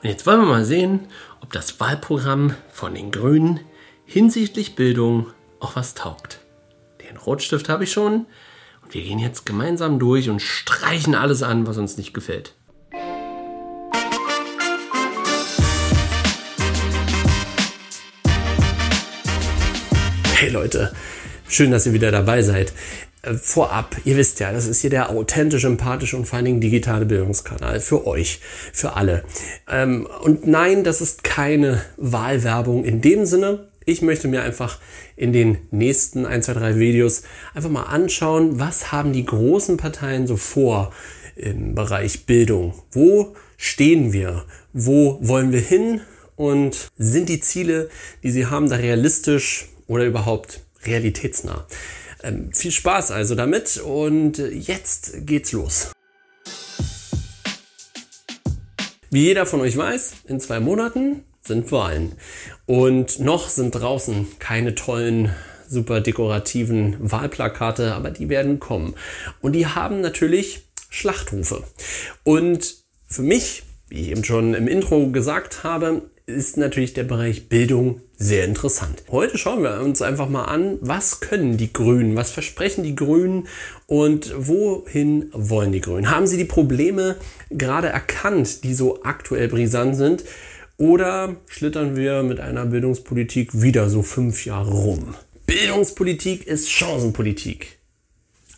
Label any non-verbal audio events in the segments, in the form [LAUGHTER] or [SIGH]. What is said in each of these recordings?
Und jetzt wollen wir mal sehen, ob das Wahlprogramm von den Grünen hinsichtlich Bildung auch was taugt. Den Rotstift habe ich schon und wir gehen jetzt gemeinsam durch und streichen alles an, was uns nicht gefällt. Hey Leute, schön, dass ihr wieder dabei seid. Äh, vorab, ihr wisst ja, das ist hier der authentisch, empathische und vor allen Dingen digitale Bildungskanal für euch, für alle. Ähm, und nein, das ist keine Wahlwerbung in dem Sinne. Ich möchte mir einfach in den nächsten 1, 2, 3 Videos einfach mal anschauen, was haben die großen Parteien so vor im Bereich Bildung. Wo stehen wir? Wo wollen wir hin? Und sind die Ziele, die sie haben, da realistisch oder überhaupt realitätsnah? Ähm, viel Spaß also damit und jetzt geht's los. Wie jeder von euch weiß, in zwei Monaten sind Wahlen. Und noch sind draußen keine tollen, super dekorativen Wahlplakate, aber die werden kommen. Und die haben natürlich Schlachtrufe. Und für mich, wie ich eben schon im Intro gesagt habe, ist natürlich der Bereich Bildung sehr interessant. Heute schauen wir uns einfach mal an, was können die Grünen, was versprechen die Grünen und wohin wollen die Grünen? Haben sie die Probleme gerade erkannt, die so aktuell brisant sind? Oder schlittern wir mit einer Bildungspolitik wieder so fünf Jahre rum? Bildungspolitik ist Chancenpolitik.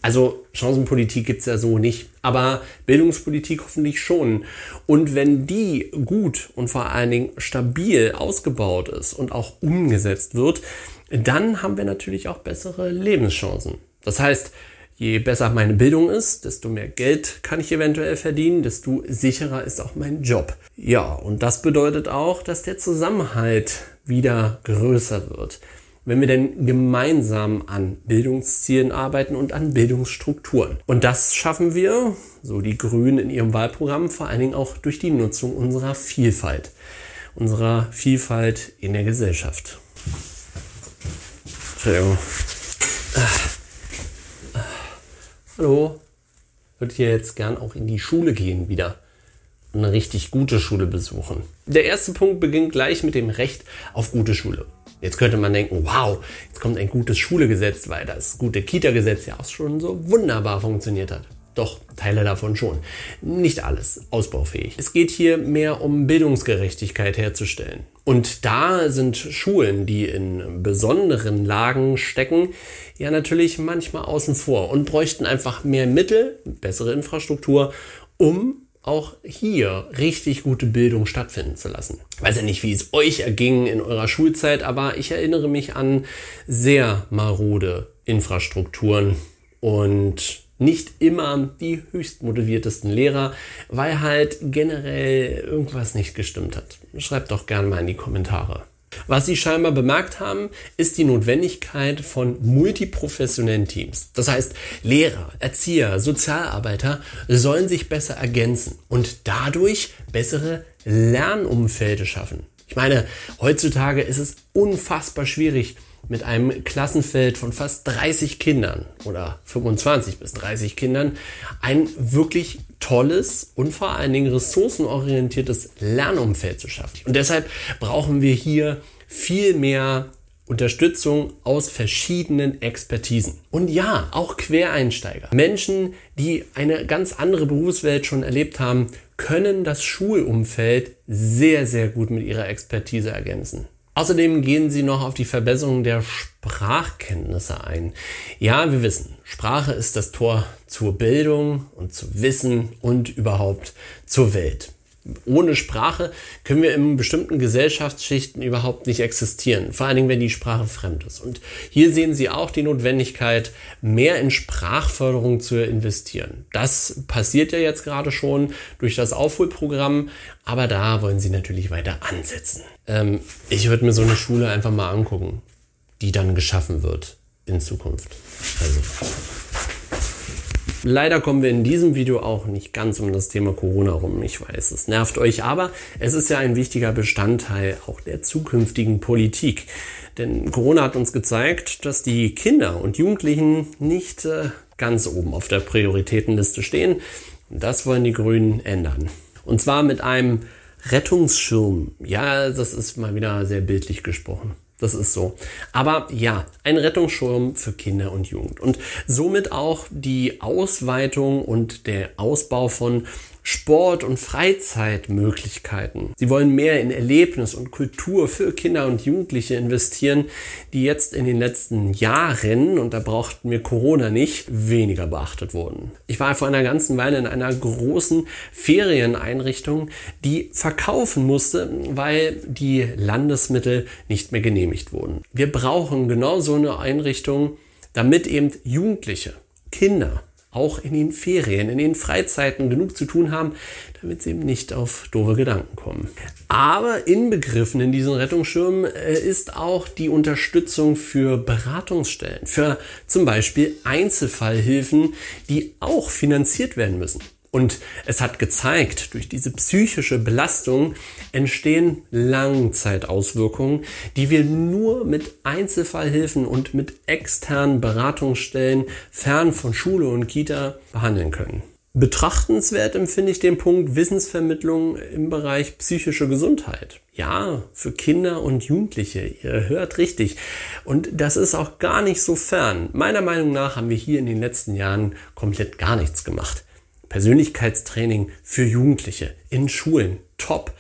Also Chancenpolitik gibt's ja so nicht, aber Bildungspolitik hoffentlich schon. Und wenn die gut und vor allen Dingen stabil ausgebaut ist und auch umgesetzt wird, dann haben wir natürlich auch bessere Lebenschancen. Das heißt, je besser meine Bildung ist, desto mehr Geld kann ich eventuell verdienen, desto sicherer ist auch mein Job. Ja, und das bedeutet auch, dass der Zusammenhalt wieder größer wird wenn wir denn gemeinsam an Bildungszielen arbeiten und an Bildungsstrukturen. Und das schaffen wir, so die Grünen in ihrem Wahlprogramm, vor allen Dingen auch durch die Nutzung unserer Vielfalt, unserer Vielfalt in der Gesellschaft. Entschuldigung. Hallo, würde hier jetzt gern auch in die Schule gehen wieder eine richtig gute Schule besuchen. Der erste Punkt beginnt gleich mit dem Recht auf gute Schule. Jetzt könnte man denken, wow, jetzt kommt ein gutes Schulegesetz, weil das gute Kita-Gesetz ja auch schon so wunderbar funktioniert hat. Doch, Teile davon schon. Nicht alles ausbaufähig. Es geht hier mehr um Bildungsgerechtigkeit herzustellen. Und da sind Schulen, die in besonderen Lagen stecken, ja natürlich manchmal außen vor und bräuchten einfach mehr Mittel, bessere Infrastruktur, um auch hier richtig gute Bildung stattfinden zu lassen. Ich weiß ja nicht, wie es euch erging in eurer Schulzeit, aber ich erinnere mich an sehr marode Infrastrukturen und nicht immer die höchst motiviertesten Lehrer, weil halt generell irgendwas nicht gestimmt hat. Schreibt doch gerne mal in die Kommentare. Was sie scheinbar bemerkt haben, ist die Notwendigkeit von multiprofessionellen Teams. Das heißt, Lehrer, Erzieher, Sozialarbeiter sollen sich besser ergänzen und dadurch bessere Lernumfelde schaffen. Ich meine, heutzutage ist es unfassbar schwierig, mit einem Klassenfeld von fast 30 Kindern oder 25 bis 30 Kindern ein wirklich tolles und vor allen Dingen ressourcenorientiertes Lernumfeld zu schaffen. Und deshalb brauchen wir hier viel mehr Unterstützung aus verschiedenen Expertisen. Und ja, auch Quereinsteiger. Menschen, die eine ganz andere Berufswelt schon erlebt haben, können das Schulumfeld sehr, sehr gut mit ihrer Expertise ergänzen. Außerdem gehen sie noch auf die Verbesserung der Sprachkenntnisse ein. Ja, wir wissen, Sprache ist das Tor zur Bildung und zu Wissen und überhaupt zur Welt ohne Sprache können wir in bestimmten Gesellschaftsschichten überhaupt nicht existieren. Vor allen Dingen, wenn die Sprache fremd ist. Und hier sehen Sie auch die Notwendigkeit, mehr in Sprachförderung zu investieren. Das passiert ja jetzt gerade schon durch das Aufholprogramm, aber da wollen Sie natürlich weiter ansetzen. Ähm, ich würde mir so eine Schule einfach mal angucken, die dann geschaffen wird in Zukunft. Also. Leider kommen wir in diesem Video auch nicht ganz um das Thema Corona rum. Ich weiß, es nervt euch, aber es ist ja ein wichtiger Bestandteil auch der zukünftigen Politik. Denn Corona hat uns gezeigt, dass die Kinder und Jugendlichen nicht äh, ganz oben auf der Prioritätenliste stehen. Das wollen die Grünen ändern. Und zwar mit einem Rettungsschirm. Ja, das ist mal wieder sehr bildlich gesprochen. Das ist so. Aber ja, ein Rettungsschirm für Kinder und Jugend. Und somit auch die Ausweitung und der Ausbau von Sport- und Freizeitmöglichkeiten. Sie wollen mehr in Erlebnis und Kultur für Kinder und Jugendliche investieren, die jetzt in den letzten Jahren, und da brauchten wir Corona nicht, weniger beachtet wurden. Ich war vor einer ganzen Weile in einer großen Ferieneinrichtung, die verkaufen musste, weil die Landesmittel nicht mehr genehmigt wurden. Wir brauchen genau so eine Einrichtung, damit eben Jugendliche, Kinder, auch in den Ferien, in den Freizeiten genug zu tun haben, damit sie eben nicht auf doofe Gedanken kommen. Aber inbegriffen in diesen Rettungsschirmen äh, ist auch die Unterstützung für Beratungsstellen, für zum Beispiel Einzelfallhilfen, die auch finanziert werden müssen. Und es hat gezeigt, durch diese psychische Belastung entstehen Langzeitauswirkungen, die wir nur mit Einzelfallhilfen und mit externen Beratungsstellen fern von Schule und Kita behandeln können. Betrachtenswert empfinde ich den Punkt Wissensvermittlung im Bereich psychische Gesundheit. Ja, für Kinder und Jugendliche. Ihr hört richtig. Und das ist auch gar nicht so fern. Meiner Meinung nach haben wir hier in den letzten Jahren komplett gar nichts gemacht. Persönlichkeitstraining für Jugendliche in Schulen, top.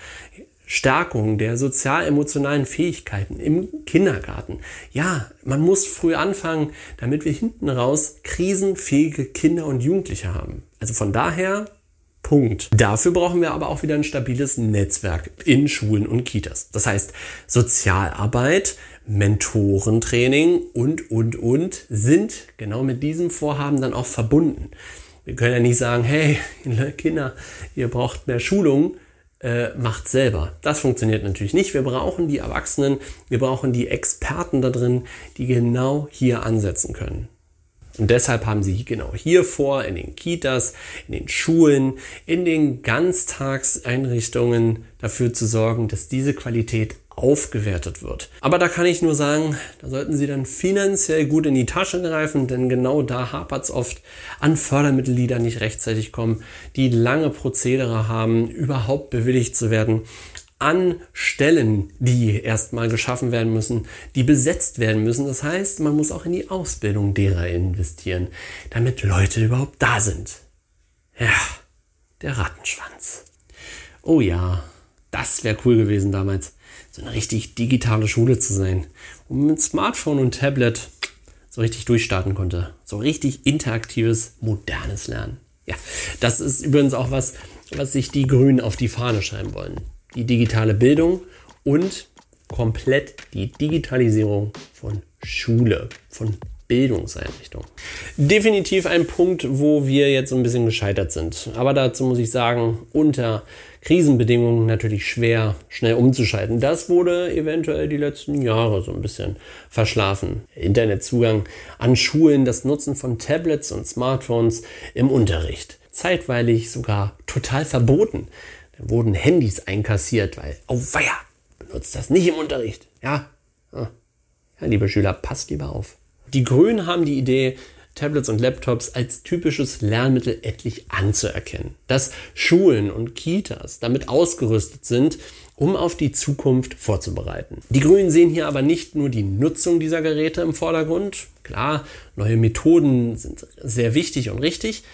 Stärkung der sozial-emotionalen Fähigkeiten im Kindergarten. Ja, man muss früh anfangen, damit wir hinten raus krisenfähige Kinder und Jugendliche haben. Also von daher, Punkt. Dafür brauchen wir aber auch wieder ein stabiles Netzwerk in Schulen und Kitas. Das heißt, Sozialarbeit, Mentorentraining und, und, und sind genau mit diesem Vorhaben dann auch verbunden. Wir können ja nicht sagen, hey, [LAUGHS] Kinder, ihr braucht mehr Schulung, äh, macht selber. Das funktioniert natürlich nicht. Wir brauchen die Erwachsenen, wir brauchen die Experten da drin, die genau hier ansetzen können. Und deshalb haben sie genau hier vor, in den Kitas, in den Schulen, in den Ganztagseinrichtungen dafür zu sorgen, dass diese Qualität aufgewertet wird. Aber da kann ich nur sagen, da sollten Sie dann finanziell gut in die Tasche greifen, denn genau da hapert es oft an Fördermitteln, die da nicht rechtzeitig kommen, die lange Prozedere haben, überhaupt bewilligt zu werden an Stellen, die erstmal geschaffen werden müssen, die besetzt werden müssen. Das heißt, man muss auch in die Ausbildung derer investieren, damit Leute überhaupt da sind. Ja, der Rattenschwanz. Oh ja, das wäre cool gewesen damals so eine richtig digitale Schule zu sein, wo man mit Smartphone und Tablet so richtig durchstarten konnte. So richtig interaktives, modernes Lernen. Ja, das ist übrigens auch was, was sich die Grünen auf die Fahne schreiben wollen. Die digitale Bildung und komplett die Digitalisierung von Schule, von Bildungseinrichtungen. Definitiv ein Punkt, wo wir jetzt so ein bisschen gescheitert sind. Aber dazu muss ich sagen, unter Krisenbedingungen natürlich schwer, schnell umzuschalten. Das wurde eventuell die letzten Jahre so ein bisschen verschlafen. Internetzugang an Schulen, das Nutzen von Tablets und Smartphones im Unterricht. Zeitweilig sogar total verboten. Da wurden Handys einkassiert, weil, oh weia, benutzt das nicht im Unterricht. Ja, ja, liebe Schüler, passt lieber auf. Die Grünen haben die Idee, Tablets und Laptops als typisches Lernmittel etlich anzuerkennen. Dass Schulen und Kitas damit ausgerüstet sind, um auf die Zukunft vorzubereiten. Die Grünen sehen hier aber nicht nur die Nutzung dieser Geräte im Vordergrund. Klar, neue Methoden sind sehr wichtig und richtig,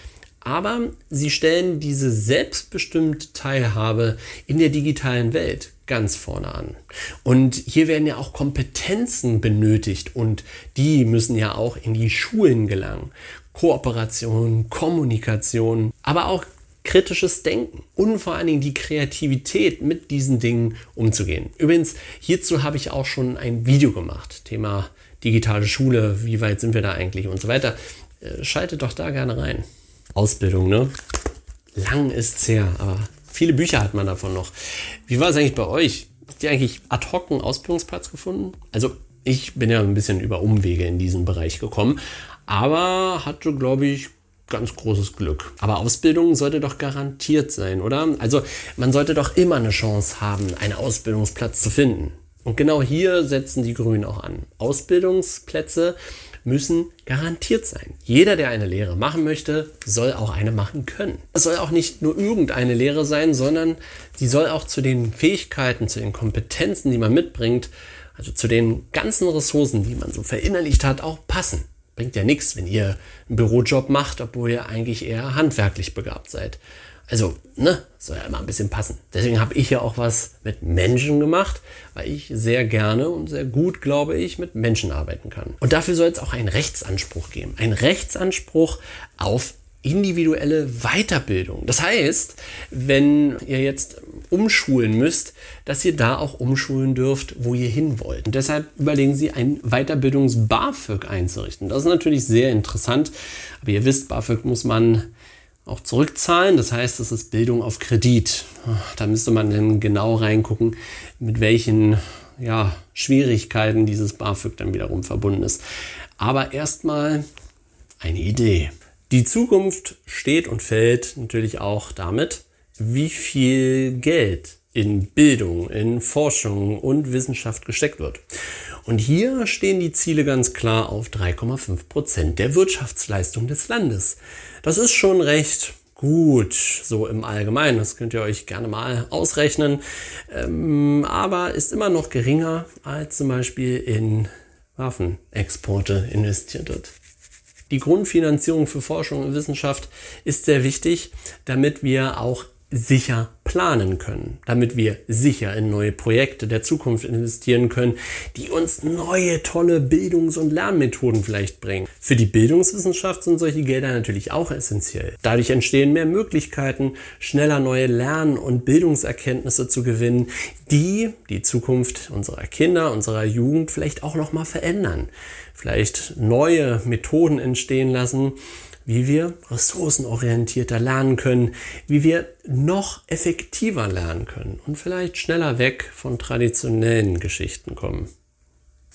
aber sie stellen diese selbstbestimmte Teilhabe in der digitalen Welt ganz vorne an. Und hier werden ja auch Kompetenzen benötigt und die müssen ja auch in die Schulen gelangen. Kooperation, Kommunikation, aber auch kritisches Denken und vor allen Dingen die Kreativität mit diesen Dingen umzugehen. Übrigens, hierzu habe ich auch schon ein Video gemacht. Thema digitale Schule, wie weit sind wir da eigentlich und so weiter. Äh, schaltet doch da gerne rein. Ausbildung, ne? Lang ist's her, aber Viele Bücher hat man davon noch. Wie war es eigentlich bei euch? Habt ihr eigentlich ad hoc einen Ausbildungsplatz gefunden? Also ich bin ja ein bisschen über Umwege in diesen Bereich gekommen, aber hatte, glaube ich, ganz großes Glück. Aber Ausbildung sollte doch garantiert sein, oder? Also man sollte doch immer eine Chance haben, einen Ausbildungsplatz zu finden. Und genau hier setzen die Grünen auch an. Ausbildungsplätze müssen garantiert sein. Jeder, der eine Lehre machen möchte, soll auch eine machen können. Es soll auch nicht nur irgendeine Lehre sein, sondern sie soll auch zu den Fähigkeiten, zu den Kompetenzen, die man mitbringt, also zu den ganzen Ressourcen, die man so verinnerlicht hat, auch passen. Bringt ja nichts, wenn ihr einen Bürojob macht, obwohl ihr eigentlich eher handwerklich begabt seid. Also, ne, soll ja immer ein bisschen passen. Deswegen habe ich ja auch was mit Menschen gemacht, weil ich sehr gerne und sehr gut, glaube ich, mit Menschen arbeiten kann. Und dafür soll es auch einen Rechtsanspruch geben. Ein Rechtsanspruch auf individuelle Weiterbildung. Das heißt, wenn ihr jetzt umschulen müsst, dass ihr da auch umschulen dürft, wo ihr hin wollt. Und deshalb überlegen Sie, ein Weiterbildungs-BAföG einzurichten. Das ist natürlich sehr interessant, aber ihr wisst, BAföG muss man auch zurückzahlen. Das heißt, das ist Bildung auf Kredit. Da müsste man dann genau reingucken, mit welchen ja, Schwierigkeiten dieses BAföG dann wiederum verbunden ist. Aber erstmal eine Idee. Die Zukunft steht und fällt natürlich auch damit, wie viel Geld in Bildung, in Forschung und Wissenschaft gesteckt wird. Und hier stehen die Ziele ganz klar auf 3,5 Prozent der Wirtschaftsleistung des Landes. Das ist schon recht gut, so im Allgemeinen. Das könnt ihr euch gerne mal ausrechnen. Ähm, aber ist immer noch geringer als zum Beispiel in Waffenexporte investiert wird. Die Grundfinanzierung für Forschung und Wissenschaft ist sehr wichtig, damit wir auch sicher planen können, damit wir sicher in neue Projekte der Zukunft investieren können, die uns neue tolle Bildungs- und Lernmethoden vielleicht bringen. Für die Bildungswissenschaft sind solche Gelder natürlich auch essentiell. Dadurch entstehen mehr Möglichkeiten, schneller neue Lern- und Bildungserkenntnisse zu gewinnen, die die Zukunft unserer Kinder, unserer Jugend vielleicht auch noch mal verändern. Vielleicht neue Methoden entstehen lassen, wie wir ressourcenorientierter lernen können, wie wir noch effektiver lernen können und vielleicht schneller weg von traditionellen Geschichten kommen.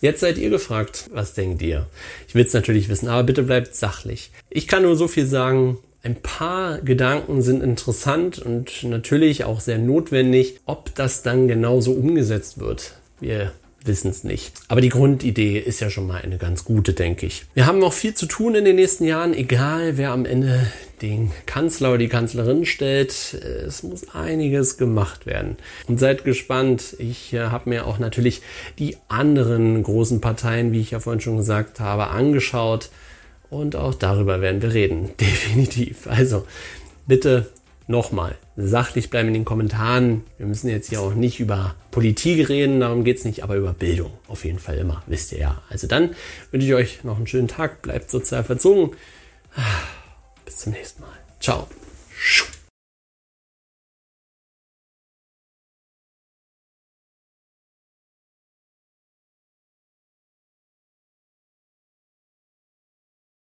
Jetzt seid ihr gefragt, was denkt ihr? Ich will es natürlich wissen, aber bitte bleibt sachlich. Ich kann nur so viel sagen, ein paar Gedanken sind interessant und natürlich auch sehr notwendig. Ob das dann genauso umgesetzt wird, wir wissen es nicht. Aber die Grundidee ist ja schon mal eine ganz gute, denke ich. Wir haben noch viel zu tun in den nächsten Jahren, egal wer am Ende den Kanzler oder die Kanzlerin stellt. Es muss einiges gemacht werden. Und seid gespannt. Ich äh, habe mir auch natürlich die anderen großen Parteien, wie ich ja vorhin schon gesagt habe, angeschaut. Und auch darüber werden wir reden. [LAUGHS] Definitiv. Also bitte nochmal, sachlich bleiben in den Kommentaren. Wir müssen jetzt hier auch nicht über Politik reden, darum geht es nicht, aber über Bildung. Auf jeden Fall immer, wisst ihr ja. Also dann wünsche ich euch noch einen schönen Tag, bleibt sozial verzogen. Bis zum nächsten Mal. Ciao.